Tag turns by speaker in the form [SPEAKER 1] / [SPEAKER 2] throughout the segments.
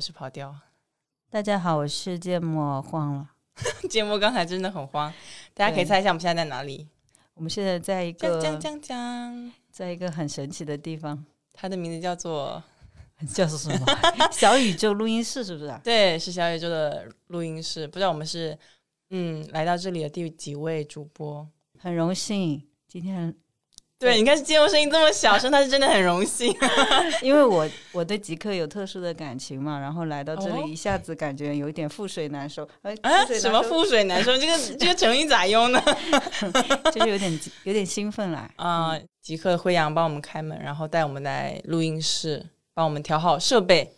[SPEAKER 1] 是跑调。
[SPEAKER 2] 大家好，我是芥末慌了。
[SPEAKER 1] 芥末刚才真的很慌，大家可以猜一下我们现在在哪里？
[SPEAKER 2] 我们现在在一个
[SPEAKER 1] 江江江，
[SPEAKER 2] 在一个很神奇的地方，
[SPEAKER 1] 它的名字叫做
[SPEAKER 2] 叫做什么？小宇宙录音室是不是？
[SPEAKER 1] 对，是小宇宙的录音室。不知道我们是嗯来到这里的第几位主播？
[SPEAKER 2] 很荣幸今天。
[SPEAKER 1] 对，你看节目声音这么小声，他是真的很荣幸，
[SPEAKER 2] 因为我我对极客有特殊的感情嘛，然后来到这里一下子感觉有一点覆水难收。
[SPEAKER 1] 哎，什么覆水难收？这个这个成语咋用呢？
[SPEAKER 2] 就是有点有点兴奋啦
[SPEAKER 1] 啊！极客辉阳帮我们开门，然后带我们来录音室，帮我们调好设备。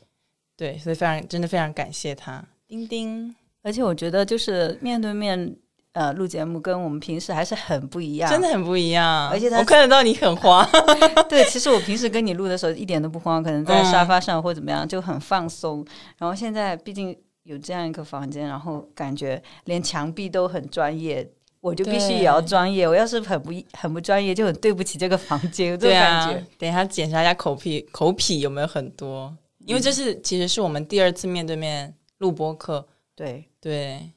[SPEAKER 1] 对，所以非常真的非常感谢他。钉钉，
[SPEAKER 2] 而且我觉得就是面对面。呃，录节目跟我们平时还是很不一样，
[SPEAKER 1] 真的很不一样。
[SPEAKER 2] 而且
[SPEAKER 1] 我看得到你很慌。
[SPEAKER 2] 对，其实我平时跟你录的时候一点都不慌，可能在沙发上或怎么样就很放松。然后现在毕竟有这样一个房间，然后感觉连墙壁都很专业，我就必须也要专业。我要是很不很不专业，就很对不起这个房间。
[SPEAKER 1] 对
[SPEAKER 2] 啊，
[SPEAKER 1] 等一下检查一下口癖口癖有没有很多，因为这是其实是我们第二次面对面录播课。
[SPEAKER 2] 对
[SPEAKER 1] 对。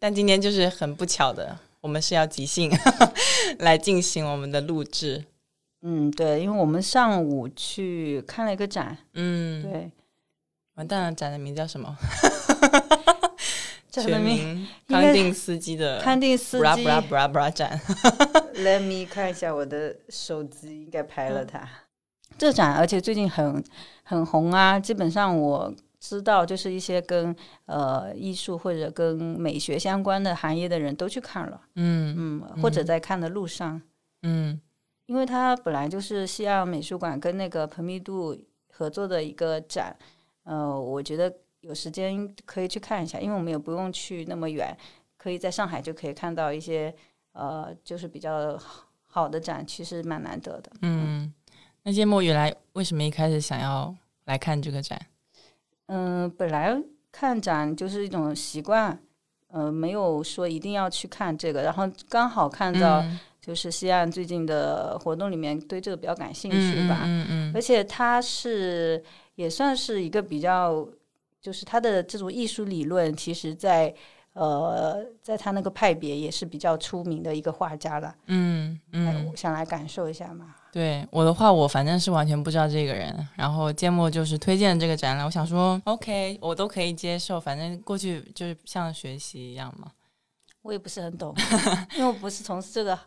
[SPEAKER 1] 但今天就是很不巧的，我们是要即兴 来进行我们的录制。
[SPEAKER 2] 嗯，对，因为我们上午去看了一个展。
[SPEAKER 1] 嗯，
[SPEAKER 2] 对。
[SPEAKER 1] 完蛋了，展的名叫什么？
[SPEAKER 2] 全
[SPEAKER 1] 名康定斯基的
[SPEAKER 2] 康定斯基。布
[SPEAKER 1] 拉布拉布拉布拉展。
[SPEAKER 2] Let me 看一下我的手机，应该拍了它。这展而且最近很很红啊，基本上我。知道，就是一些跟呃艺术或者跟美学相关的行业的人都去看了，
[SPEAKER 1] 嗯。
[SPEAKER 2] 嗯，或者在看的路上，
[SPEAKER 1] 嗯，
[SPEAKER 2] 因为它本来就是西岸美术馆跟那个蓬皮杜合作的一个展，呃，我觉得有时间可以去看一下，因为我们也不用去那么远，可以在上海就可以看到一些呃，就是比较好的展，其实蛮难得的。
[SPEAKER 1] 嗯，那芥末原来为什么一开始想要来看这个展？
[SPEAKER 2] 嗯，本来看展就是一种习惯，呃，没有说一定要去看这个。然后刚好看到，就是西安最近的活动里面对这个比较感兴趣吧。
[SPEAKER 1] 嗯嗯。
[SPEAKER 2] 而且它是也算是一个比较，就是它的这种艺术理论，其实在呃，在他那个派别也是比较出名的一个画家了。
[SPEAKER 1] 嗯嗯。
[SPEAKER 2] 想来感受一下嘛。
[SPEAKER 1] 对我的话，我反正是完全不知道这个人。然后芥末就是推荐这个展览，我想说，OK，我都可以接受。反正过去就是像学习一样嘛。
[SPEAKER 2] 我也不是很懂，因为我不是从事这个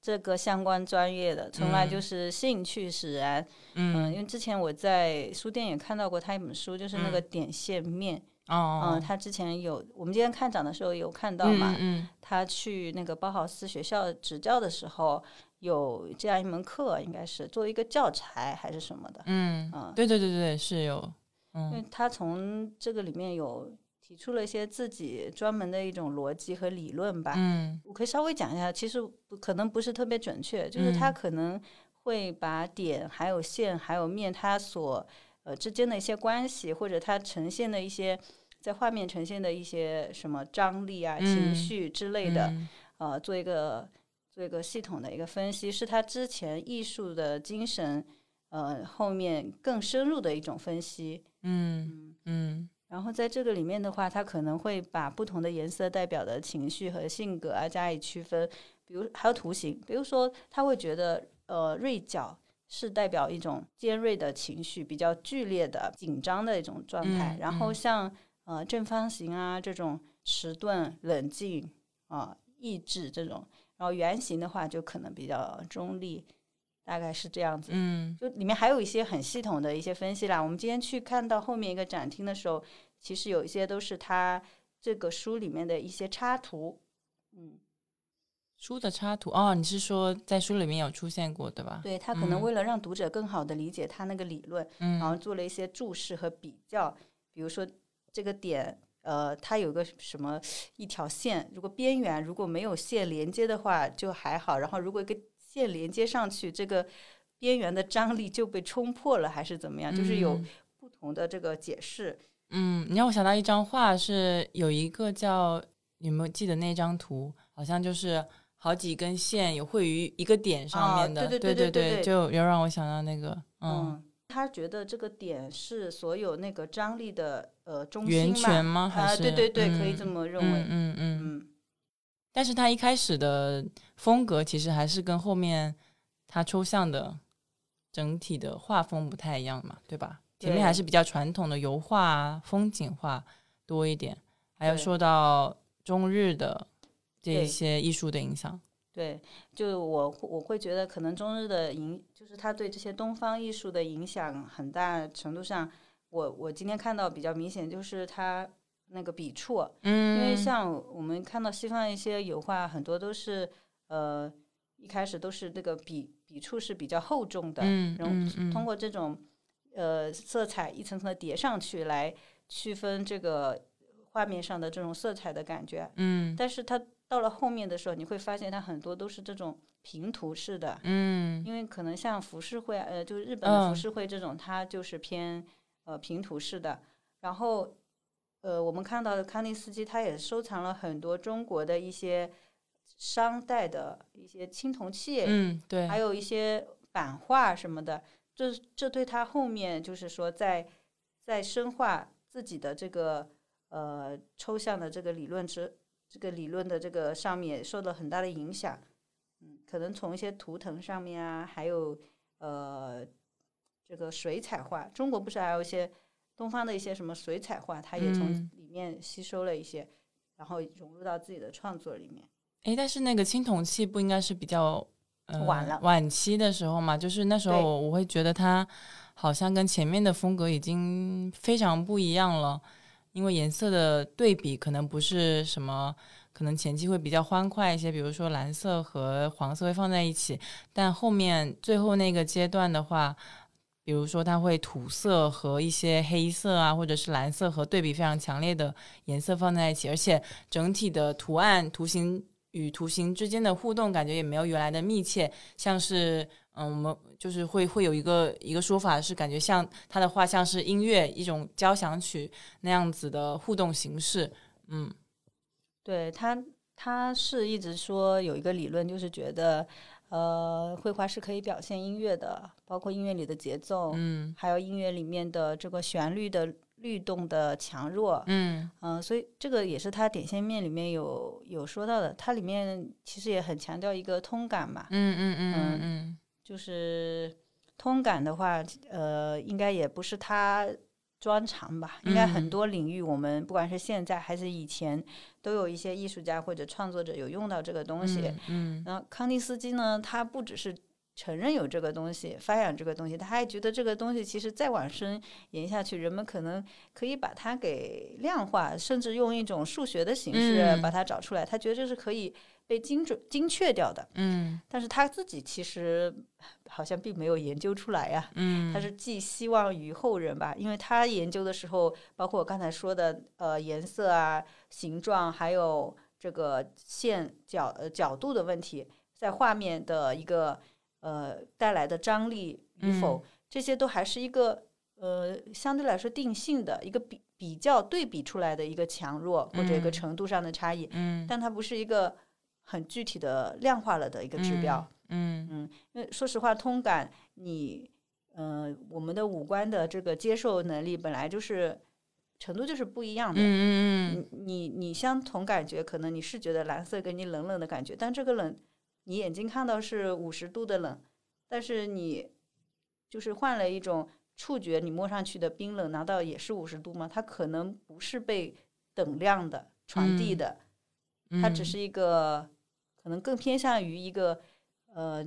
[SPEAKER 2] 这个相关专业的，从来就是兴趣使然。嗯，因为之前我在书店也看到过他一本书，就是那个点线面。
[SPEAKER 1] 哦，
[SPEAKER 2] 嗯，他之前有，我们今天看展的时候有看到嘛？
[SPEAKER 1] 嗯，
[SPEAKER 2] 他去那个包豪斯学校执教的时候。有这样一门课，应该是作为一个教材还是什么的？
[SPEAKER 1] 嗯嗯，对对对对，是有，因
[SPEAKER 2] 为他从这个里面有提出了一些自己专门的一种逻辑和理论吧。
[SPEAKER 1] 嗯，
[SPEAKER 2] 我可以稍微讲一下，其实可能不是特别准确，就是他可能会把点、还有线、还有面，他所呃之间的一些关系，或者它呈现的一些在画面呈现的一些什么张力啊、情绪之类的，呃，做一个。做一个系统的一个分析，是他之前艺术的精神，呃，后面更深入的一种分析。
[SPEAKER 1] 嗯嗯。
[SPEAKER 2] 然后在这个里面的话，他可能会把不同的颜色代表的情绪和性格啊加以区分，比如还有图形，比如说他会觉得，呃，锐角是代表一种尖锐的情绪，比较剧烈的紧张的一种状态。然后像呃正方形啊这种迟钝、冷静啊、意志这种。然后圆形的话就可能比较中立，大概是这样子。
[SPEAKER 1] 嗯，
[SPEAKER 2] 就里面还有一些很系统的一些分析啦。我们今天去看到后面一个展厅的时候，其实有一些都是他这个书里面的一些插图。嗯，
[SPEAKER 1] 书的插图哦，你是说在书里面有出现过对吧？
[SPEAKER 2] 对他可能为了让读者更好的理解他那个理论，
[SPEAKER 1] 然
[SPEAKER 2] 后做了一些注释和比较，比如说这个点。呃，它有个什么一条线，如果边缘如果没有线连接的话就还好，然后如果一个线连接上去，这个边缘的张力就被冲破了，还是怎么样？就是有不同的这个解释。
[SPEAKER 1] 嗯，你让我想到一张画，是有一个叫有没有记得那张图？好像就是好几根线有汇于一个点上面的。
[SPEAKER 2] 对对对
[SPEAKER 1] 对对，就又让我想到那个，嗯。
[SPEAKER 2] 他觉得这个点是所有那个张力的呃中心
[SPEAKER 1] 源泉吗？
[SPEAKER 2] 啊，
[SPEAKER 1] 还是
[SPEAKER 2] 对对对，可以
[SPEAKER 1] 嗯
[SPEAKER 2] 这么认为。
[SPEAKER 1] 嗯嗯嗯。
[SPEAKER 2] 嗯，
[SPEAKER 1] 但是他一开始的风格其实还是跟后面他抽象的整体的画风不太一样嘛，对吧？前面还是比较传统的油画、啊、风景画多一点，还有说到中日的这一些艺术的影响。
[SPEAKER 2] 对，就我我会觉得可能中日的影，就是他对这些东方艺术的影响很大程度上，我我今天看到比较明显就是他那个笔触，
[SPEAKER 1] 嗯，
[SPEAKER 2] 因为像我们看到西方一些油画，很多都是呃一开始都是那个笔笔触是比较厚重的，
[SPEAKER 1] 嗯
[SPEAKER 2] 然后通过这种呃色彩一层层的叠上去来区分这个画面上的这种色彩的感觉。
[SPEAKER 1] 嗯。
[SPEAKER 2] 但是它到了后面的时候，你会发现它很多都是这种平涂式的，
[SPEAKER 1] 嗯
[SPEAKER 2] 因为可能像浮世绘，呃，就是日本的浮
[SPEAKER 1] 嗯
[SPEAKER 2] 世绘这种，它就是偏呃平涂式的。然后，呃，我们看到的康定斯基，他也收藏了很多中国的一些商代的一些青铜器，
[SPEAKER 1] 嗯，对，
[SPEAKER 2] 还有一些版画什么的。这这对他后面就是说在在深化自己的这个呃抽象的这个理论之这个理论的这个上面受到很大的影响。嗯，可能从一些图腾上面啊，还有呃这个水彩画，中国不是还有一些东方的一些什么水彩画，它也从
[SPEAKER 1] 嗯
[SPEAKER 2] 里面吸收了一些，然后融入到自己的创作里面。
[SPEAKER 1] 哎，但是那个青铜器不应该是比较、呃、
[SPEAKER 2] 晚了
[SPEAKER 1] 晚期的时候嘛？就是那时候我我会觉得它好像跟前面的风格已经非常不一样了，因为颜色的对比可能不是什么，可能前期会比较欢快一些，比如说蓝色和黄色会放在一起，但后面最后那个阶段的话。比如说，它会土色和一些黑色啊，或者是蓝色和对比非常强烈的颜色放在一起，而且整体的图案、图形与图形之间的互动感觉也没有原来的密切，像是嗯，我们就是会会有一个一个说法是感觉像他的画像是音乐一种交响曲那样子的互动形式，嗯。
[SPEAKER 2] 对他，他是一直说有一个理论，就是觉得，呃，绘画是可以表现音乐的，包括音乐里的节奏，
[SPEAKER 1] 嗯。
[SPEAKER 2] 还有音乐里面的这个旋律的律动的强弱，
[SPEAKER 1] 嗯。
[SPEAKER 2] 嗯、所以这个也是他点线面里面有有说到的，它里面其实也很强调一个通感嘛，
[SPEAKER 1] 嗯嗯嗯。嗯
[SPEAKER 2] 就是通感的话，呃，应该也不是他专长吧，应该很
[SPEAKER 1] 嗯
[SPEAKER 2] 多领域，我们不管是现在还是以前，都有一些艺术家或者创作者有用到这个东西。
[SPEAKER 1] 嗯
[SPEAKER 2] 然后康定斯基呢，他不只是承认有这个东西，发扬这个东西，他还觉得这个东西其实再往深延下去，人们可能可以把它给量化，甚至用一种数学的形式
[SPEAKER 1] 嗯
[SPEAKER 2] 把它找出来。他觉得这是可以被精准精确掉的。
[SPEAKER 1] 嗯。
[SPEAKER 2] 但是他自己其实好像并没有研究出来呀、
[SPEAKER 1] 嗯，
[SPEAKER 2] 他是寄希望于后人吧，因为他研究的时候，包括我刚才说的，呃，颜色啊、形状，还有这个线角呃角度的问题，在画面的一个呃带来的张力与否，这些都还是一个呃相对来说定性的一个比比较对比出来的一个强弱或者一个
[SPEAKER 1] 嗯。
[SPEAKER 2] 程度上的差异，
[SPEAKER 1] 嗯。
[SPEAKER 2] 但它不是一个很具体的量化了的一个指标。
[SPEAKER 1] 嗯
[SPEAKER 2] 嗯，因为说实话，通感你，呃，我们的五官的这个接受能力本来就是程度就是不一样的。
[SPEAKER 1] 嗯嗯
[SPEAKER 2] 你你你相同感觉，可能你是觉得蓝色给你冷冷的感觉，但这个冷，你眼睛看到是五十度的冷，但是你就是换了一种触觉，你摸上去的冰冷，难道也是五十度吗？它可能不是被等量的传递
[SPEAKER 1] 嗯
[SPEAKER 2] 的，
[SPEAKER 1] 嗯，
[SPEAKER 2] 它只是一个可能更偏向于一个呃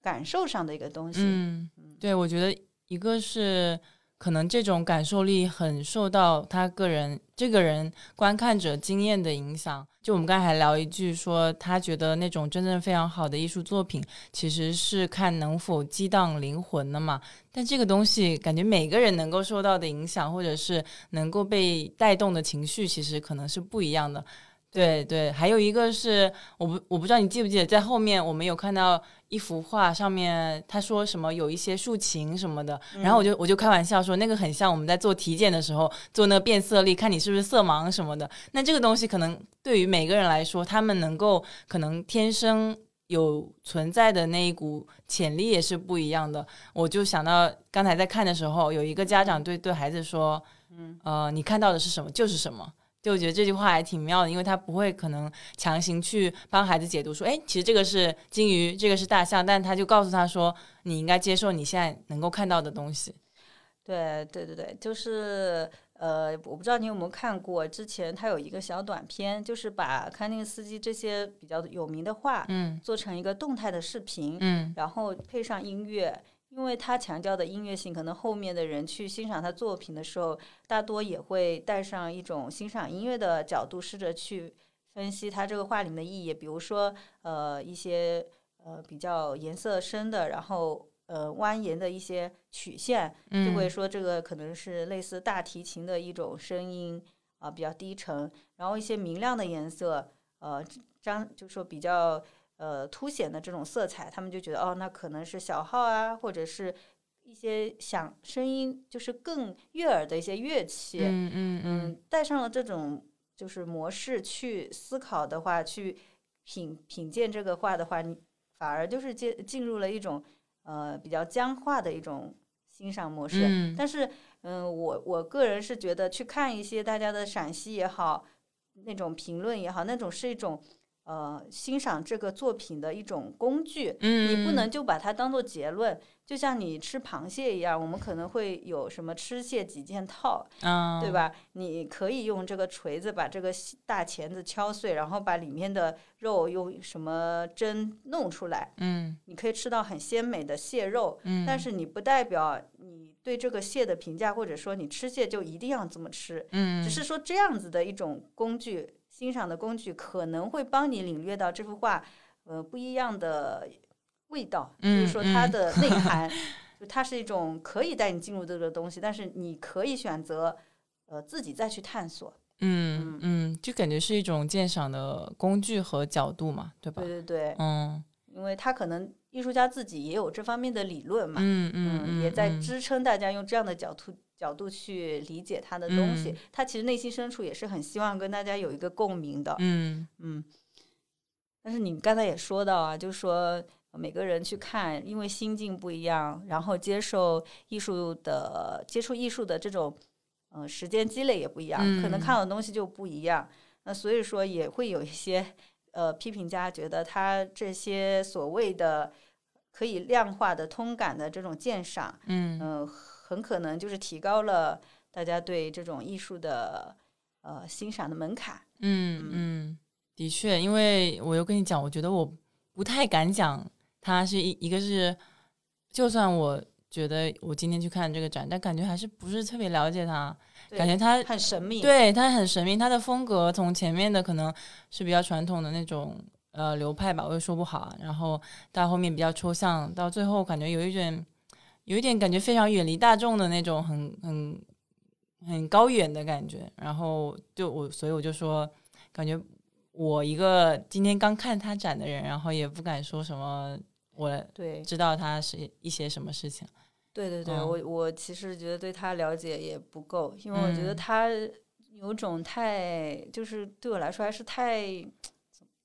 [SPEAKER 2] 感受上的一个东西。
[SPEAKER 1] 嗯，对，我觉得一个是可能这种感受力很受到他个人这个人观看者经验的影响。就我们刚才还聊一句说，他觉得那种真正非常好的艺术作品，其实是看能否激荡灵魂的嘛。但这个东西，感觉每个人能够受到的影响，或者是能够被带动的情绪，其实可能是不一样的。对对，还有一个是我不我不知道你记不记得，在后面我们有看到一幅画，上面他说什么有一些竖琴什么的，然后我就我就开玩笑说那个很像我们在做体检的时候做那个变色力，看你是不是色盲什么的。那这个东西可能对于每个人来说，他们能够可能天生有存在的那一股潜力也是不一样的。我就想到刚才在看的时候，有一个家长对对孩子说：“嗯，呃，你看到的是什么就是什么。”就我觉得这句话还挺妙的，因为他不会可能强行去帮孩子解读说：“哎，其实这个是金鱼，这个是大象。”但他就告诉他说：“你应该接受你现在能够看到的东西。”
[SPEAKER 2] 对对对对，就是呃，我不知道你有没有看过，之前他有一个小短片，就是把康定斯基这些比较有名的画，
[SPEAKER 1] 嗯
[SPEAKER 2] 做成一个动态的视频，
[SPEAKER 1] 嗯
[SPEAKER 2] 然后配上音乐，因为他强调的音乐性，可能后面的人去欣赏他作品的时候，大多也会带上一种欣赏音乐的角度，试着去分析他这个画里面的意义，比如说呃一些呃比较颜色深的，然后呃蜿蜒的一些曲线，就会说这个可能是类似大提琴的一种声音啊、比较低沉，然后一些明亮的颜色，呃，张就说比较呃凸显的这种色彩，他们就觉得哦，那可能是小号啊，或者是一些响声音，就是更悦耳的一些乐器，
[SPEAKER 1] 嗯嗯嗯
[SPEAKER 2] 带上了这种就是模式去思考的话，去品品鉴这个画的话，你反而就是进进入了一种呃比较僵化的一种欣赏模式。
[SPEAKER 1] 嗯
[SPEAKER 2] 但是，嗯、我我个人是觉得去看一些大家的赏析也好，那种评论也好，那种是一种呃欣赏这个作品的一种工具。
[SPEAKER 1] 嗯，
[SPEAKER 2] 你不能就把它当做结论，就像你吃螃蟹一样，我们可能会有什么吃蟹几件套，
[SPEAKER 1] 啊，
[SPEAKER 2] 对？吧？你可以用这个锤子把这个大钳子敲碎，然后把里面的肉用什么针弄出来，
[SPEAKER 1] 嗯
[SPEAKER 2] 你可以吃到很鲜美的蟹肉。
[SPEAKER 1] 嗯，
[SPEAKER 2] 但是你不代表你对这个蟹的评价，或者说你吃蟹就一定要这么吃，
[SPEAKER 1] 嗯
[SPEAKER 2] 只是说这样子的一种工具，欣赏的工具可能会帮你领略到这幅画，呃，不一样的味道，就是
[SPEAKER 1] 嗯
[SPEAKER 2] 说它
[SPEAKER 1] 嗯
[SPEAKER 2] 的内 涵，就它是一种可以带你进入这个东西，但是你可以选择，呃，自己再去探索。
[SPEAKER 1] 嗯嗯，就感觉是一种鉴赏的工具和角度嘛，对吧
[SPEAKER 2] 对？对对，
[SPEAKER 1] 嗯
[SPEAKER 2] 因为他可能艺术家自己也有这方面的理论嘛，
[SPEAKER 1] 嗯嗯嗯，
[SPEAKER 2] 也在
[SPEAKER 1] 嗯
[SPEAKER 2] 支撑大家用这样的角度角度去理解他的东西。
[SPEAKER 1] 嗯
[SPEAKER 2] 他其实内心深处也是很希望跟大家有一个共鸣的。
[SPEAKER 1] 嗯
[SPEAKER 2] 嗯，但是你刚才也说到啊，就是说每个人去看，因为心境不一样，然后接受艺术的接触艺术的这种呃时间积累也不一样，可能
[SPEAKER 1] 嗯
[SPEAKER 2] 看到的东西就不一样。那所以说也会有一些呃批评家觉得他这些所谓的可以量化的通感的这种鉴赏，
[SPEAKER 1] 嗯
[SPEAKER 2] 嗯、很可能就是提高了大家对这种艺术的呃欣赏的门槛。
[SPEAKER 1] 嗯嗯，的确，因为我又跟你讲，我觉得我不太敢讲，它是一一个是，就算我觉得我今天去看这个展，但感觉还是不是特别了解它，感觉它
[SPEAKER 2] 很神秘，
[SPEAKER 1] 对它很神秘，它的风格从前面的可能是比较传统的那种呃流派吧，我也说不好啊，然后到后面比较抽象，到最后感觉有一点有一点感觉非常远离大众的那种很很很高远的感觉，然后就我所以我就说，感觉我一个今天刚看他展的人，然后也不敢说什么我
[SPEAKER 2] 对
[SPEAKER 1] 知道他是一些什么事情，
[SPEAKER 2] 对对对，
[SPEAKER 1] 嗯。
[SPEAKER 2] 我我其实觉得对他了解也不够，因为我觉得
[SPEAKER 1] 嗯。
[SPEAKER 2] 他有种太，就是对我来说还是太，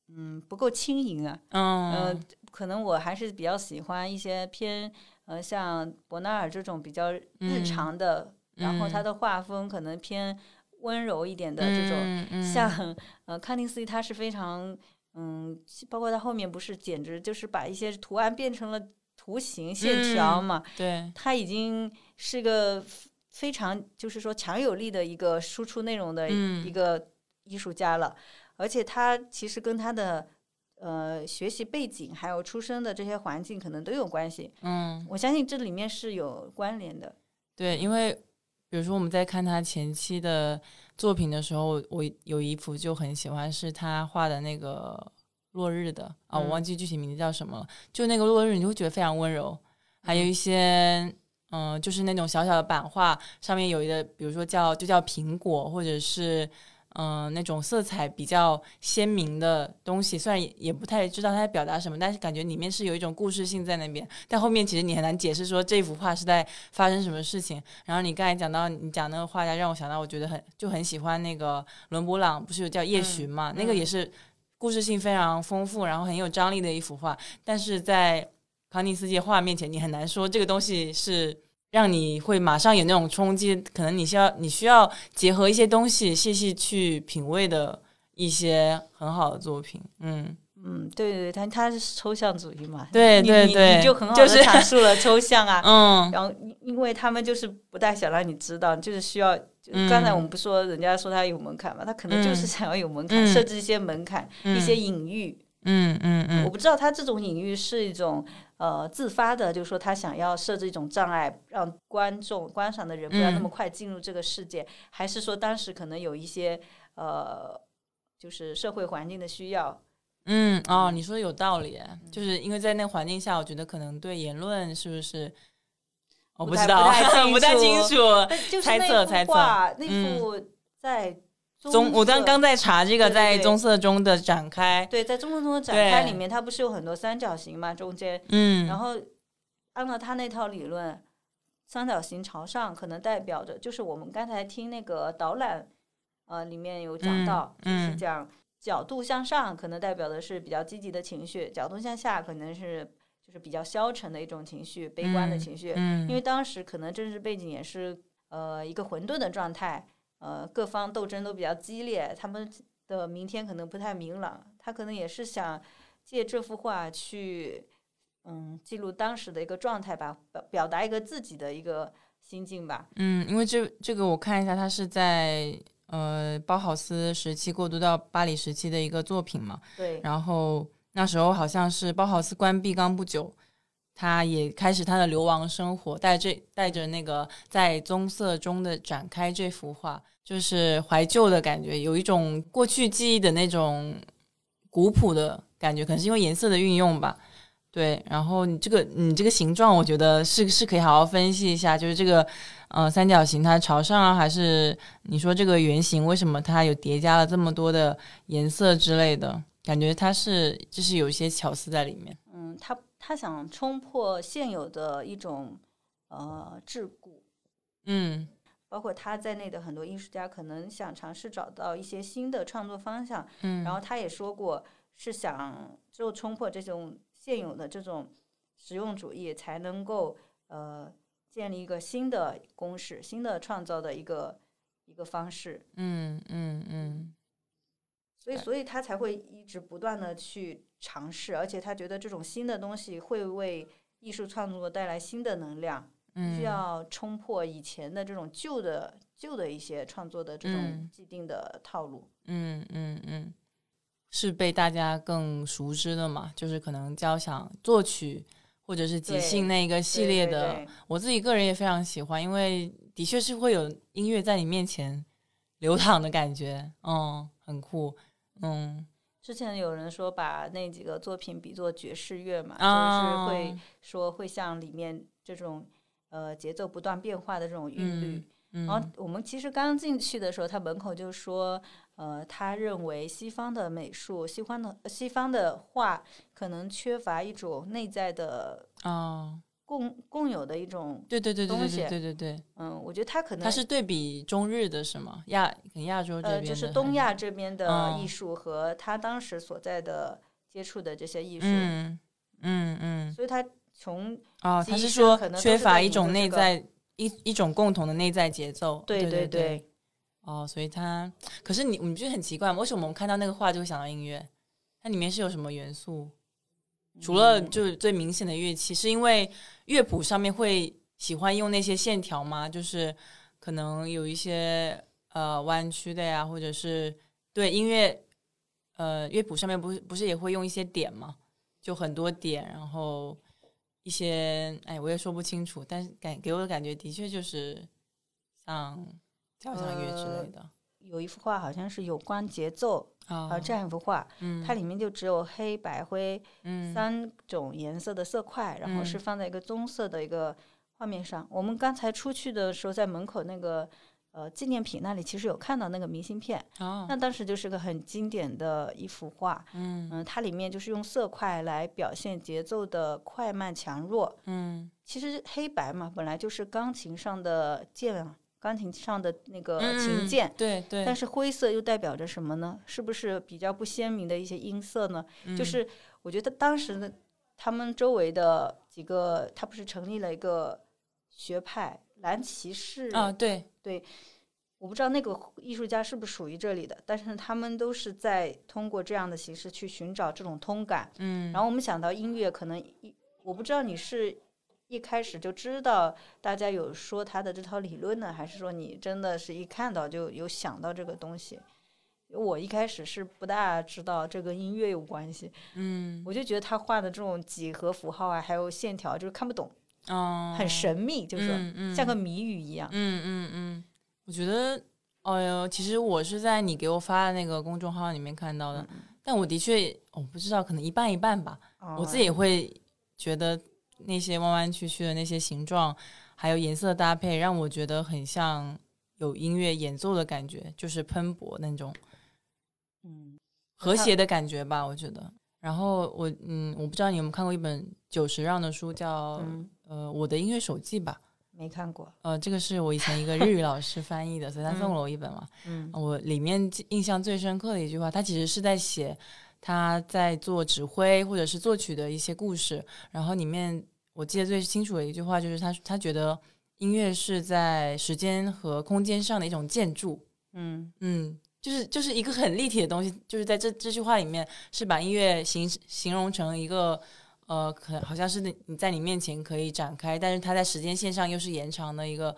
[SPEAKER 2] 嗯，不够轻盈啊。
[SPEAKER 1] 嗯。
[SPEAKER 2] 呃，可能我还是比较喜欢一些偏呃像伯纳尔这种比较日
[SPEAKER 1] 嗯
[SPEAKER 2] 常的，然后他
[SPEAKER 1] 嗯
[SPEAKER 2] 的画风可能偏温柔一点的这种，
[SPEAKER 1] 嗯 嗯
[SPEAKER 2] 像呃康定斯基他是非常嗯，包括他后面不是简直就是把一些图案变成了图形线条
[SPEAKER 1] 嗯
[SPEAKER 2] 嘛，
[SPEAKER 1] 对，
[SPEAKER 2] 他已经是个非常就是说强有力的一个输出内容的
[SPEAKER 1] 嗯。
[SPEAKER 2] 一个艺术家了，而且他其实跟他的呃学习背景还有出生的这些环境可能都有关系，
[SPEAKER 1] 嗯
[SPEAKER 2] 我相信这里面是有关联的。
[SPEAKER 1] 对，因为比如说我们在看他前期的作品的时候，我有一幅就很喜欢，是他画的那个落日的啊，我
[SPEAKER 2] 嗯
[SPEAKER 1] 忘记具体名字叫什么了。就那个落日，你就会觉得非常温柔，还有一些嗯、就是那种小小的版画，上面有一个，比如说叫就叫苹果，或者是。嗯、那种色彩比较鲜明的东西，虽然也也不太知道它在表达什么，但是感觉里面是有一种故事性在那边。但后面其实你很难解释说这幅画是在发生什么事情。然后你刚才讲到你讲那个画家，让我想到我觉得很就很喜欢那个伦勃朗，不是有叫叶
[SPEAKER 2] 嗯
[SPEAKER 1] 巡嘛？那个
[SPEAKER 2] 嗯
[SPEAKER 1] 也是故事性非常丰富，然后很有张力的一幅画，但是在康定斯基画面前，你很难说这个东西是让你会马上有那种冲击，可能你需要你需要结合一些东西细细去品味的一些很好的作品，嗯。
[SPEAKER 2] 嗯，对对对，他他是抽象主义嘛，
[SPEAKER 1] 对对对，
[SPEAKER 2] 你就很好的阐述了抽象啊，
[SPEAKER 1] 嗯，
[SPEAKER 2] 然后因为他们就是不太想让你知道，就是需要，刚才我们不说人家说他有门槛嘛，他可能就是想要有门槛，设置一些门槛，一些隐喻，
[SPEAKER 1] 嗯嗯嗯，
[SPEAKER 2] 我不知道他这种隐喻是一种呃自发的，就是说他想要设置一种障碍，让观众观赏的人不要那么快进入这个世界，还是说当时可能有一些呃，就是社会环境的需要。
[SPEAKER 1] 嗯哦，你说的有道理，就是因为在那个环境下，我觉得可能对言论是不是我不知道，不太清楚，猜测猜测。
[SPEAKER 2] 那幅在
[SPEAKER 1] 棕，我刚刚在查这个在棕色中的展开，
[SPEAKER 2] 对，在棕色中的展开里面，它不是有很多三角形嘛？中间，
[SPEAKER 1] 嗯，
[SPEAKER 2] 然后按照他那套理论，三角形朝上可能代表着，就是我们刚才听那个导览，呃，里面有讲到，就是讲。角度向上可能代表的是比较积极的情绪，角度向下可能是就是比较消沉的一种情绪，悲观的情绪。
[SPEAKER 1] 嗯，
[SPEAKER 2] 因为当时可能政治背景也是呃一个混沌的状态，呃各方斗争都比较激烈，他们的明天可能不太明朗。他可能也是想借这幅画去嗯记录当时的一个状态吧，表表达一个自己的一个心境吧。
[SPEAKER 1] 嗯，因为这这个我看一下，他是在。呃，包豪斯时期过渡到巴黎时期的一个作品嘛，
[SPEAKER 2] 对。
[SPEAKER 1] 然后那时候好像是包豪斯关闭刚不久，他也开始他的流亡生活，带这带着那个在棕色中的展开这幅画，就是怀旧的感觉，有一种过去记忆的那种古朴的感觉，可能是因为颜色的运用吧。对，然后你这个你这个形状，我觉得是是可以好好分析一下，就是这个。呃，三角形它朝上啊，还是你说这个圆形为什么它有叠加了这么多的颜色之类的？感觉它是就是有一些巧思在里面。
[SPEAKER 2] 嗯，他他想冲破现有的一种呃桎梏，
[SPEAKER 1] 嗯，
[SPEAKER 2] 包括他在内的很多艺术家可能想尝试找到一些新的创作方向。
[SPEAKER 1] 嗯，
[SPEAKER 2] 然后他也说过是想就冲破这种现有的这种实用主义，才能够呃。建立一个新的公式，新的创造的一个一个方式。
[SPEAKER 1] 嗯嗯嗯。
[SPEAKER 2] 所以，所以他才会一直不断的去尝试，而且他觉得这种新的东西会为艺术创作带来新的能量。
[SPEAKER 1] 嗯。
[SPEAKER 2] 需要冲破以前的这种旧的旧的一些创作的这种既定的套路。
[SPEAKER 1] 嗯嗯嗯。是被大家更熟知的嘛？就是可能交响作曲。或者是即兴那个系列的，我自己个人也非常喜欢，因为的确是会有音乐在你面前流淌的感觉，嗯，很酷，嗯。
[SPEAKER 2] 之前有人说把那几个作品比作爵士乐嘛，就是会说会像里面这种呃节奏不断变化的这种韵律。然后我们其实刚进去的时候，他门口就说。呃，他认为西方的美术、西方的西方的画可能缺乏一种内在的
[SPEAKER 1] 啊
[SPEAKER 2] 共共有的一种
[SPEAKER 1] 对对对对对对对对，
[SPEAKER 2] 嗯，我觉得他可能
[SPEAKER 1] 他是对比中日的是吗？亚亚洲这边
[SPEAKER 2] 就是东亚这边的艺术和他当时所在的接触的这些艺术，
[SPEAKER 1] 嗯嗯嗯，
[SPEAKER 2] 所以他从
[SPEAKER 1] 啊，他是说缺乏一种内在
[SPEAKER 2] 一
[SPEAKER 1] 一种共同的内在节奏，对
[SPEAKER 2] 对
[SPEAKER 1] 对。哦，所以他，可是你你不觉得很奇怪吗？为什么我们看到那个画就会想到音乐？它里面是有什么元素？除了就是最明显的乐器，是因为乐谱上面会喜欢用那些线条吗？就是可能有一些呃弯曲的呀，或者是对音乐呃乐谱上面不是不是也会用一些点吗？就很多点，然后一些哎我也说不清楚，但是感给我的感觉的确就是像。交响乐之类的，
[SPEAKER 2] 有一幅画好像是有关节奏
[SPEAKER 1] 啊，
[SPEAKER 2] 这样一幅画，它里面就只有黑白灰三种颜色的色块，然后是放在一个棕色的一个画面上。我们刚才出去的时候，在门口那个呃纪念品那里，其实有看到那个明信片，那当时就是个很经典的一幅画，
[SPEAKER 1] 嗯
[SPEAKER 2] 嗯，它里面就是用色块来表现节奏的快慢强弱，
[SPEAKER 1] 嗯，
[SPEAKER 2] 其实黑白嘛，本来就是钢琴上的键啊。钢琴上的那个
[SPEAKER 1] 嗯
[SPEAKER 2] 琴键，
[SPEAKER 1] 对对，
[SPEAKER 2] 但是灰色又代表着什么呢？是不是比较不鲜明的一些音色呢？
[SPEAKER 1] 嗯
[SPEAKER 2] 就是我觉得当时的他们周围的几个，他不是成立了一个学派蓝骑士
[SPEAKER 1] 啊，对对，
[SPEAKER 2] 我不知道那个艺术家是不是属于这里的，但是他们都是在通过这样的形式去寻找这种通感。
[SPEAKER 1] 嗯，
[SPEAKER 2] 然后我们想到音乐，可能一我不知道你是一开始就知道大家有说他的这套理论呢，还是说你真的是一看到就有想到这个东西？我一开始是不大知道这跟音乐有关系，
[SPEAKER 1] 嗯
[SPEAKER 2] 我就觉得他画的这种几何符号啊，还有线条，就是看不懂，
[SPEAKER 1] 哦，
[SPEAKER 2] 很神秘，就是
[SPEAKER 1] 嗯嗯。
[SPEAKER 2] 像个谜语一样。
[SPEAKER 1] 嗯嗯嗯，我觉得，哎呦，其实我是在你给我发的那个公众号里面看到的，但我的确，我不知道，可能一半一半吧。我自己也会觉得那些弯弯曲曲的那些形状，还有颜色搭配，让我觉得很像有音乐演奏的感觉，就是喷薄那种。
[SPEAKER 2] 嗯，
[SPEAKER 1] 和谐的感觉吧，我觉得。然后我嗯，我不知道你有没有看过一本久石让的书，叫、
[SPEAKER 2] 嗯
[SPEAKER 1] 呃我的音乐手记吧。
[SPEAKER 2] 没看过。
[SPEAKER 1] 呃，这个是我以前一个日语老师翻译的，所以他送了我一本嘛。
[SPEAKER 2] 嗯
[SPEAKER 1] 我里面印象最深刻的一句话，他其实是在写他在做指挥或者是作曲的一些故事。然后里面我记得最清楚的一句话就是他他觉得音乐是在时间和空间上的一种建筑。
[SPEAKER 2] 嗯
[SPEAKER 1] 嗯，就是就是一个很立体的东西，就是在这这句话里面是把音乐形形容成一个呃，可好像是你你在你面前可以展开，但是它在时间线上又是延长的一个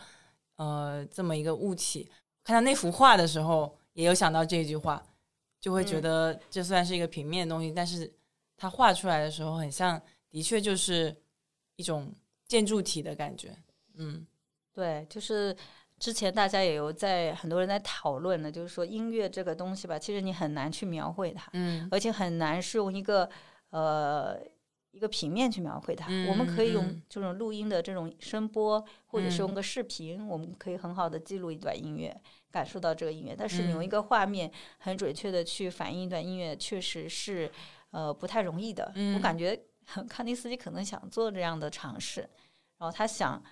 [SPEAKER 1] 呃这么一个物体。看到那幅画的时候，也有想到这句话，就会觉
[SPEAKER 2] 嗯
[SPEAKER 1] 得这虽然是一个平面的东西，但是它画出来的时候，很像，的确就是一种建筑体的感觉。嗯
[SPEAKER 2] 对，就是之前大家也有在很多人在讨论的，就是说音乐这个东西吧，其实你很难去描绘它，
[SPEAKER 1] 嗯
[SPEAKER 2] 而且很难是用一个呃一个平面去描绘它。我们可以用这种录音的这种声波，或者是用
[SPEAKER 1] 嗯
[SPEAKER 2] 个视频，我们可以很好的记录一段音乐，感受到这个音乐。但是你用一
[SPEAKER 1] 嗯
[SPEAKER 2] 个画面很准确的去反映一段音乐，确实是呃不太容易的。我
[SPEAKER 1] 嗯
[SPEAKER 2] 感觉康定斯基可能想做这样的尝试，然后他想，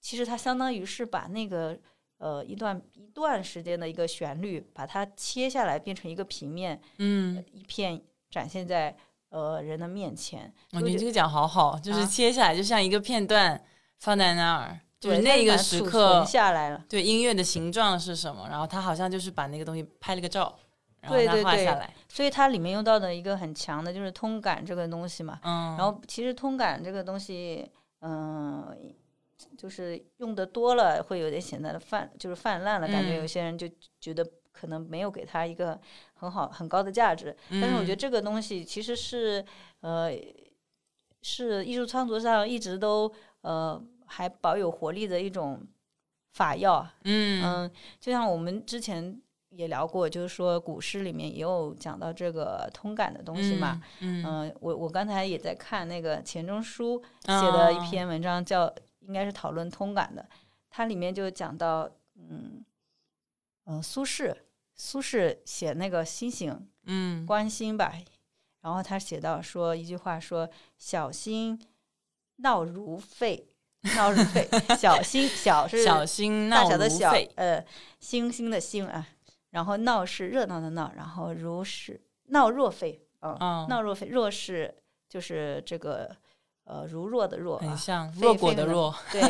[SPEAKER 2] 其实他相当于是把那个。呃，一段一段时间的一个旋律，把它切下来变成一个平面，
[SPEAKER 1] 嗯，
[SPEAKER 2] 一片展现在呃人的面前。
[SPEAKER 1] 我
[SPEAKER 2] 就觉
[SPEAKER 1] 觉得这个讲好好，就是
[SPEAKER 2] 啊
[SPEAKER 1] 切下来，就像一个片段放在那儿，就是
[SPEAKER 2] 对
[SPEAKER 1] 那个时刻
[SPEAKER 2] 存，下来了。
[SPEAKER 1] 对音乐的形状是什么，然后他好像就是把那个东西拍了个照，然后他
[SPEAKER 2] 对对对
[SPEAKER 1] 画下来，
[SPEAKER 2] 所以它里面用到的一个很强的就是通感这个东西嘛。
[SPEAKER 1] 嗯，
[SPEAKER 2] 然后其实通感这个东西，嗯、就是用的多了会有点显得泛，就是泛滥了，感觉
[SPEAKER 1] 嗯
[SPEAKER 2] 有些人就觉得可能没有给他一个很好很高的价值。但是我觉得
[SPEAKER 1] 嗯
[SPEAKER 2] 这个东西其实是呃是艺术创作上一直都呃还保有活力的一种法药。
[SPEAKER 1] 嗯
[SPEAKER 2] 嗯，就像我们之前也聊过，就是说古诗里面也有讲到这个通感的东西嘛。，
[SPEAKER 1] 嗯
[SPEAKER 2] 我我刚才也在看那个钱钟书写的一
[SPEAKER 1] 哦
[SPEAKER 2] 篇文章叫，应该是讨论通感的，它里面就讲到，嗯嗯、呃苏轼，苏轼写那个星星
[SPEAKER 1] 嗯。
[SPEAKER 2] 观星吧，然后他写到说一句话说：“小心闹如沸，闹如沸，小心小是
[SPEAKER 1] 小心
[SPEAKER 2] 大小的小，，呃，星星的星啊，然后闹是热闹的闹，然后如是闹若沸，嗯，
[SPEAKER 1] 嗯，
[SPEAKER 2] 闹若沸，若是就是这个呃如若的若啊，
[SPEAKER 1] 很像
[SPEAKER 2] 沸
[SPEAKER 1] 弱果的若，
[SPEAKER 2] 对，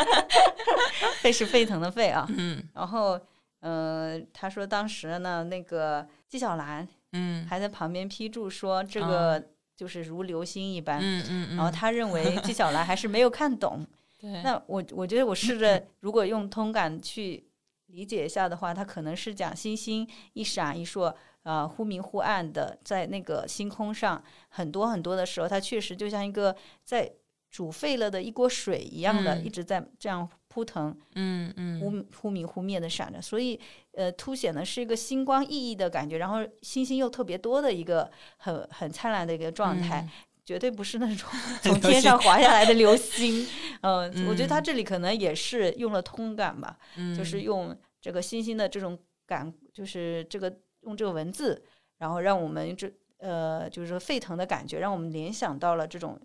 [SPEAKER 2] 沸是沸腾的沸啊，
[SPEAKER 1] 嗯。
[SPEAKER 2] 然后呃，他说当时呢，那个纪晓岚
[SPEAKER 1] 嗯。
[SPEAKER 2] 还在旁边批注说这个就是如流星一般，
[SPEAKER 1] 嗯嗯嗯，
[SPEAKER 2] 然后他认为纪晓岚还是没有看懂。
[SPEAKER 1] 对。
[SPEAKER 2] 那我我觉得我试着如果用通感去理解一下的话，他可能是讲星星一闪一烁，呃，忽明忽暗的在那个星空上很多很多的时候，它确实就像一个在煮沸了的一锅水一样的，
[SPEAKER 1] 嗯。
[SPEAKER 2] 一直在这样扑腾，
[SPEAKER 1] 嗯嗯。
[SPEAKER 2] 忽忽明忽灭的闪着，所以呃，凸显的是一个星光熠熠的感觉，然后星星又特别多的一个很很灿烂的一个状态。
[SPEAKER 1] 嗯。
[SPEAKER 2] 绝对不是那种 从天上 滑下来的流星，嗯、我觉得他
[SPEAKER 1] 嗯
[SPEAKER 2] 这里可能也是用了通感吧，
[SPEAKER 1] 嗯。
[SPEAKER 2] 就是用这个星星的这种感，就是这个用这个文字，然后让我们这呃就是说沸腾的感觉，让我们联想到了这种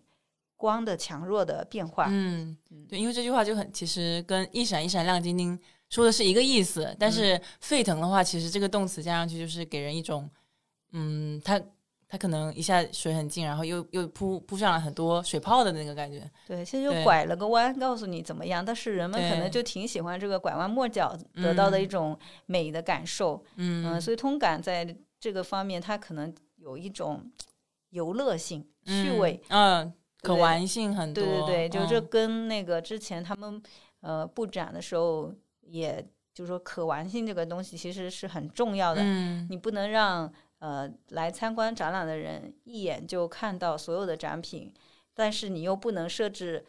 [SPEAKER 2] 光的强弱的变化。
[SPEAKER 1] 嗯，对，因为这句话就很其实跟一闪一闪亮晶晶说的是一个意思，但是沸腾的话，其实这个动词加上去就是给人一种，嗯，它。它可能一下水很近，然后又又扑扑上了很多水泡的那个感觉。
[SPEAKER 2] 对，其实就拐了个弯，告诉你怎么样。但是人们可能就挺喜欢这个拐弯抹角得到的一种美的感受。嗯，所以通感在这个方面，它可能有一种游乐性、趣味，
[SPEAKER 1] 嗯，可玩性很
[SPEAKER 2] 多。对对对，就这跟那个之前他们呃布展的时候，也就是说可玩性这个东西其实是很重要的。嗯，你不能让。呃，来参观展览的人一眼就看到所有的展品，但是你又不能设置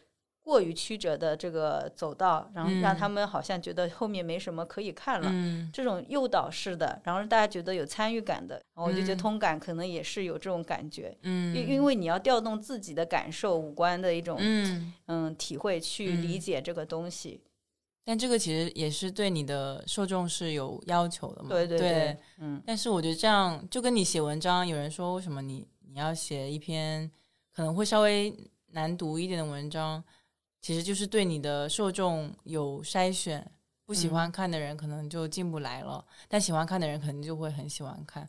[SPEAKER 2] 过于曲折的这个走道，然后让他们好像觉得后面没什么可以看了。这种诱导式的，然后让大家觉得有参与感的，我就觉得通感可能也是有这种感觉。嗯，因因为你要调动自己的感受、五官的一种嗯体会去理解这个东西。
[SPEAKER 1] 但这个其实也是对你的受众是有要求的嘛？
[SPEAKER 2] 对
[SPEAKER 1] 对
[SPEAKER 2] 对，嗯。
[SPEAKER 1] 但是我觉得这样就跟你写文章，有人说为什么你你要写一篇可能会稍微难读一点的文章，其实就是对你的受众有筛选，不喜欢看的人可能就进不来了，但喜欢看的人可能就会很喜欢看。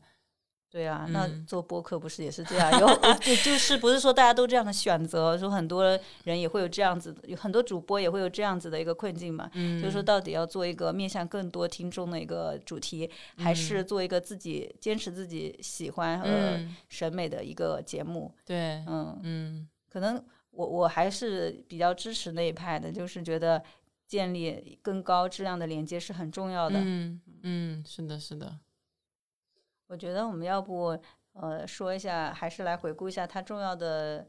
[SPEAKER 2] 对啊，那做播客不是也是这样？有就就是不是说大家都这样的选择，说很多人也会有这样子的，有很多主播也会有这样子的一个困境嘛。嗯，就是说到底要做一个面向更多听众的一个主题，还是做一个自己坚持自己喜欢和审美的一个节目？
[SPEAKER 1] 对，嗯嗯，
[SPEAKER 2] 可能我我还是比较支持那一派的，就是觉得建立更高质量的连接是很重要的。
[SPEAKER 1] 嗯嗯，是的，是的。
[SPEAKER 2] 我觉得我们要不呃说一下，还是来回顾一下他重要的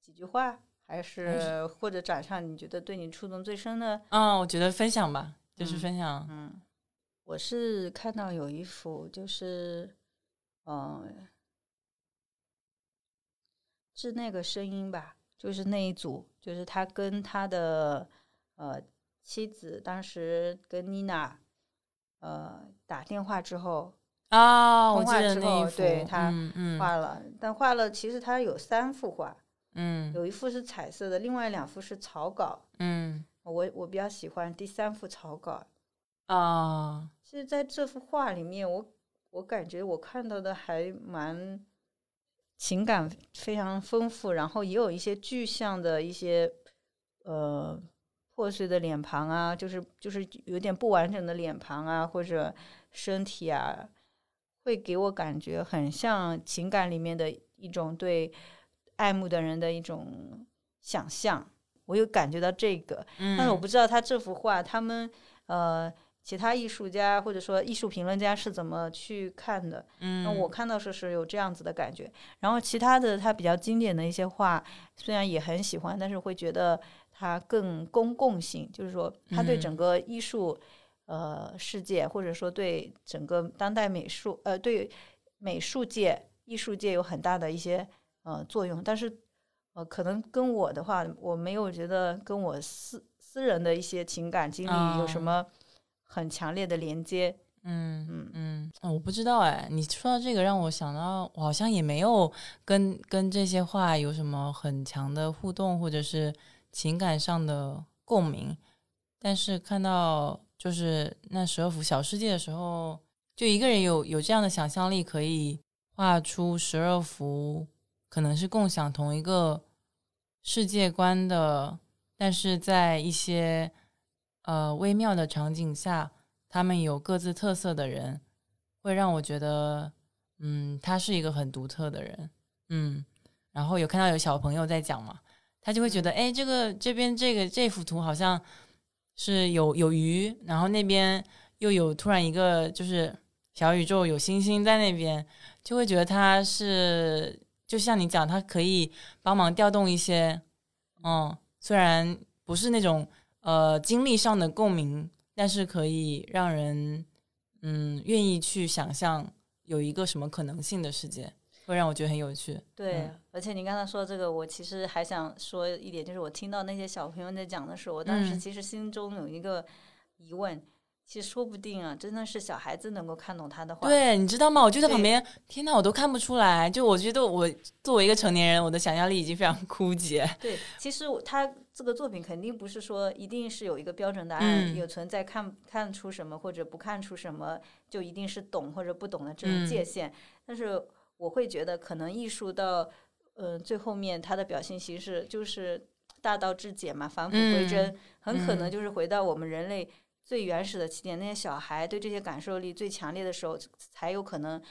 [SPEAKER 2] 几句话，还是或者展上你觉得对你触动最深的？
[SPEAKER 1] 嗯，我觉得分享吧，就是分享。
[SPEAKER 2] 嗯，我是看到有一幅，就是嗯，是那个声音吧，就是那一组，就是他跟他的呃妻子当时跟妮娜呃打电话之后。
[SPEAKER 1] 啊，
[SPEAKER 2] 通话
[SPEAKER 1] 之
[SPEAKER 2] 后，对他画了，但画了其实他有三幅画，
[SPEAKER 1] 嗯，
[SPEAKER 2] 有一幅是彩色的，另外两幅是草稿，
[SPEAKER 1] 嗯，
[SPEAKER 2] 我我比较喜欢第三幅草稿，
[SPEAKER 1] 啊，
[SPEAKER 2] 其实在这幅画里面，我我感觉我看到的还蛮情感非常丰富，然后也有一些具象的一些呃破碎的脸庞啊，就是就是有点不完整的脸庞啊，或者身体啊。会给我感觉很像情感里面的一种对爱慕的人的一种想象，我有感觉到这个，但是我不知道他这幅画，他们呃其他艺术家或者说艺术评论家是怎么去看的。
[SPEAKER 1] 嗯，
[SPEAKER 2] 我看到是是有这样子的感觉。然后其他的他比较经典的一些画，虽然也很喜欢，但是会觉得他更公共性，就是说他对整个艺术。呃，世界或者说对整个当代美术，呃，对美术界、艺术界有很大的一些呃作用。但是，呃，可能跟我的话，我没有觉得跟我私私人的一些情感经历有什么很强烈的连接。
[SPEAKER 1] 嗯嗯嗯，我不知道哎，你说到这个让我想到，我好像也没有跟跟这些话有什么很强的互动，或者是情感上的共鸣。但是看到。就是那十二幅小世界的时候，就一个人有有这样的想象力，可以画出十二幅，可能是共享同一个世界观的，但是在一些呃微妙的场景下，他们有各自特色的人，会让我觉得，嗯，他是一个很独特的人，嗯。然后有看到有小朋友在讲嘛，他就会觉得，哎，这个这边这个这幅图好像。是有有鱼，然后那边又有突然一个就是小宇宙，有星星在那边，就会觉得他是就像你讲，他可以帮忙调动一些，嗯，虽然不是那种呃经历上的共鸣，但是可以让人嗯愿意去想象有一个什么可能性的世界。会让我觉得很有趣。
[SPEAKER 2] 对，而且你刚才说这个，我其实还想说一点，就是我听到那些小朋友在讲的时候，我当时其实心中有一个疑问：其实说不定啊，真的是小孩子能够看懂他的话。
[SPEAKER 1] 对，你知道吗？我就在旁边，天哪，我都看不出来。就我觉得我作为一个成年人，我的想象力已经非常枯竭。
[SPEAKER 2] 对，其实他这个作品肯定不是说一定是有一个标准答案，
[SPEAKER 1] 嗯
[SPEAKER 2] 有存在看看出什么或者不看出什么，就一定是懂或者不懂的这种
[SPEAKER 1] 嗯
[SPEAKER 2] 界限。但是我会觉得，可能艺术到呃最后面，它的表现形式就是大道至简嘛，返璞归真，很可能
[SPEAKER 1] 嗯
[SPEAKER 2] 就是回到我们人类最原始的起点。那些小孩对这些感受力最强烈的时候，才有可能。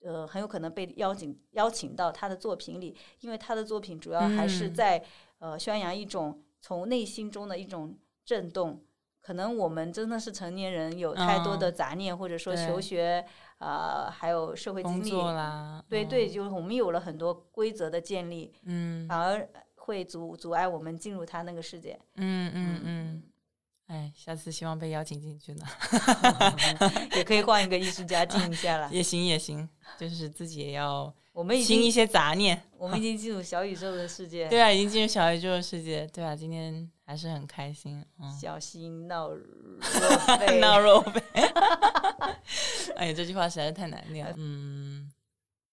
[SPEAKER 2] 呃，很有可能被邀请邀请到他的作品里，因为他的作品主要还是
[SPEAKER 1] 嗯
[SPEAKER 2] 在、呃宣扬一种从内心中的一种震动。可能我们真的是成年人，有太多的杂念，或者说求学啊、呃还有社会经历，对对，就是我们有了很多规则的建立，
[SPEAKER 1] 嗯
[SPEAKER 2] 反而会阻阻碍我们进入他那个世界。
[SPEAKER 1] 嗯嗯嗯，哎，下次希望被邀请进去呢，
[SPEAKER 2] 也可以换一个艺术家静一下了。
[SPEAKER 1] 也行也行，就是自己也要
[SPEAKER 2] 我们已经
[SPEAKER 1] 清一些杂念。
[SPEAKER 2] 我们已经进入小宇宙的世界，
[SPEAKER 1] 对啊，已经进入小宇宙的世界。对啊，今天还是很开心。嗯，
[SPEAKER 2] 小心闹。
[SPEAKER 1] 闹肉呗。哎呀，这句话实在是太难念了。嗯，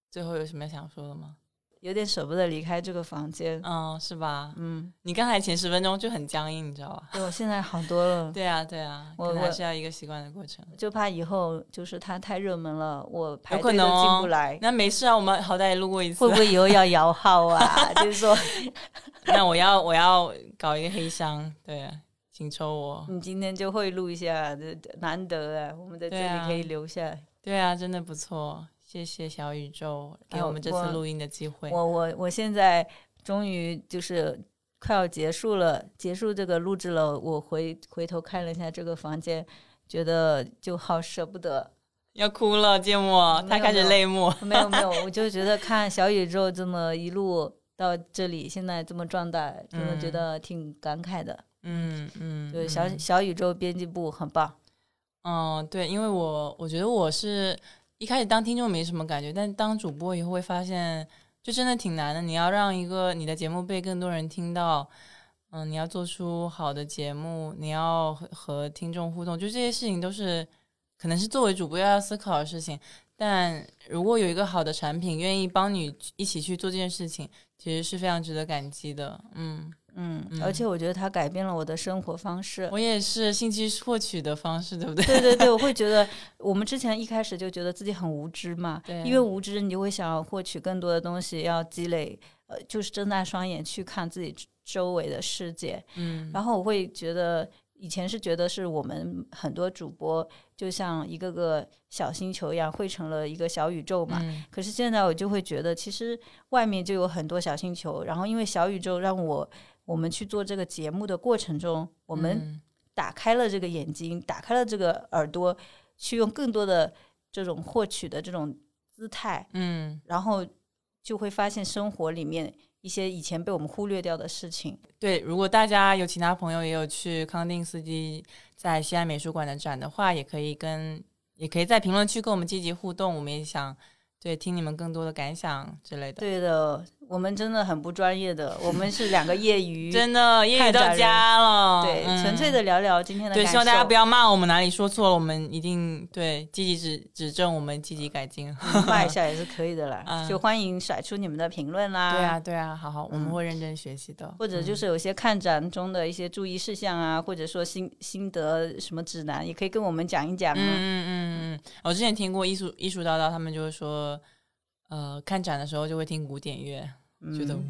[SPEAKER 1] 最后有什么想说的吗？
[SPEAKER 2] 有点舍不得离开这个房间。
[SPEAKER 1] 嗯，是吧？
[SPEAKER 2] 嗯，
[SPEAKER 1] 你刚才前十分钟就很僵硬，你知道吧？
[SPEAKER 2] 对我现在好多了。
[SPEAKER 1] 对啊，对啊，
[SPEAKER 2] 我
[SPEAKER 1] 还是要一个习惯的过程。
[SPEAKER 2] 就怕以后就是它太热门了，我排队都进不来。
[SPEAKER 1] 那没事啊，我们好歹也录过一次
[SPEAKER 2] 会不。会以后要摇号啊？就是说，
[SPEAKER 1] 那我要我要搞一个黑箱，对啊，请抽我。
[SPEAKER 2] 你今天就会录一下，这难得啊，我们在这里可以留下来。
[SPEAKER 1] 对啊，真的不错，谢谢小宇宙给
[SPEAKER 2] 哎
[SPEAKER 1] 我们这次录音的机会。
[SPEAKER 2] 我我我现在终于就是快要结束了，结束这个录制了。我回回头看了一下这个房间，觉得就好舍不得。
[SPEAKER 1] 要哭了，芥末，他开始泪目。
[SPEAKER 2] 没有没有，我就觉得看小宇宙这么一路到这里，现在这么壮大，真的觉
[SPEAKER 1] 嗯
[SPEAKER 2] 得挺感慨的。
[SPEAKER 1] 嗯嗯，
[SPEAKER 2] 就是小
[SPEAKER 1] 嗯
[SPEAKER 2] 小宇宙编辑部很棒。
[SPEAKER 1] 嗯，对，因为我我觉得我是一开始当听众没什么感觉，但当主播以后会发现，就真的挺难的。你要让一个你的节目被更多人听到，嗯，你要做出好的节目，你要和和听众互动，就这些事情都是可能是作为主播要思考的事情。但如果有一个好的产品愿意帮你一起去做这件事情，其实是非常值得感激的。嗯，
[SPEAKER 2] 嗯，
[SPEAKER 1] 嗯
[SPEAKER 2] 而且我觉得它改变了我的生活方式。
[SPEAKER 1] 我也是信息获取的方式，对不对？
[SPEAKER 2] 对对对，我会觉得我们之前一开始就觉得自己很无知嘛，
[SPEAKER 1] 对
[SPEAKER 2] 因为无知你就会想要获取更多的东西，要积累，呃，就是睁大双眼去看自己周围的世界。
[SPEAKER 1] 嗯，
[SPEAKER 2] 然后我会觉得，以前是觉得是我们很多主播就像一个个小星球一样汇成了一个小宇宙嘛，
[SPEAKER 1] 嗯
[SPEAKER 2] 可是现在我就会觉得，其实外面就有很多小星球，然后因为小宇宙让我我们去做这个节目的过程中，我们
[SPEAKER 1] 嗯
[SPEAKER 2] 打开了这个眼睛，打开了这个耳朵，去用更多的这种获取的这种姿态，
[SPEAKER 1] 嗯。
[SPEAKER 2] 然后就会发现生活里面一些以前被我们忽略掉的事情。
[SPEAKER 1] 对，如果大家有其他朋友也有去康定斯基在西安美术馆的展的话，也可以跟也可以在评论区跟我们积极互动，我们也想对听你们更多的感想之类的。
[SPEAKER 2] 对的，我们真的很不专业的，我们是两个业余，
[SPEAKER 1] 真的业余到家了，
[SPEAKER 2] 对，
[SPEAKER 1] 嗯
[SPEAKER 2] 纯粹的聊聊今天的
[SPEAKER 1] 对，
[SPEAKER 2] 感
[SPEAKER 1] 希望大家不要骂我们哪里说错了，我们一定对积极指指正，我们积极改进。
[SPEAKER 2] 骂一下 也是可以的啦，
[SPEAKER 1] 嗯
[SPEAKER 2] 就欢迎甩出你们的评论啦。
[SPEAKER 1] 对啊，对啊，好好，我们
[SPEAKER 2] 嗯
[SPEAKER 1] 会认真学习的。
[SPEAKER 2] 或者就
[SPEAKER 1] 嗯
[SPEAKER 2] 是有些看展中的一些注意事项啊，或者说心心得什么指南，也可以跟我们讲一讲啊。
[SPEAKER 1] 嗯嗯嗯嗯，我之前听过艺术艺术叨叨，他们就是说，呃，看展的时候就会听古典乐，觉得
[SPEAKER 2] 嗯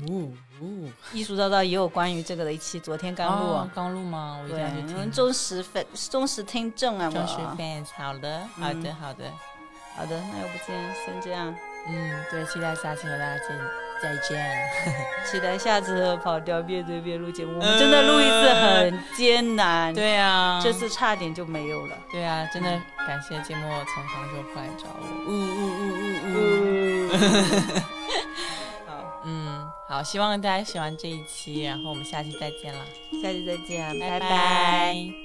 [SPEAKER 1] 呜呜。
[SPEAKER 2] 艺术叨叨也有关于这个的一期，昨天刚录。
[SPEAKER 1] 刚录吗？我一定
[SPEAKER 2] 对
[SPEAKER 1] 要去，听
[SPEAKER 2] 你们。忠实粉、忠实听众啊，
[SPEAKER 1] 忠实 fans，好的，好的，
[SPEAKER 2] 嗯
[SPEAKER 1] 好的。
[SPEAKER 2] 好的，那要不先先这样，
[SPEAKER 1] 嗯，对，期待下次和大家见，再见。
[SPEAKER 2] 期待下次和跑调面对面录节目。我们真的录一次很艰难，，
[SPEAKER 1] 对啊，
[SPEAKER 2] 这次差点就没有了。
[SPEAKER 1] 对啊，真的感谢芥末从杭州过来找我。呜呜呜呜呜。
[SPEAKER 2] 好，
[SPEAKER 1] 嗯，好，希望大家喜欢这一期，然后我们下期再见啦，
[SPEAKER 2] 下期再见，
[SPEAKER 1] 拜
[SPEAKER 2] 拜。
[SPEAKER 1] 拜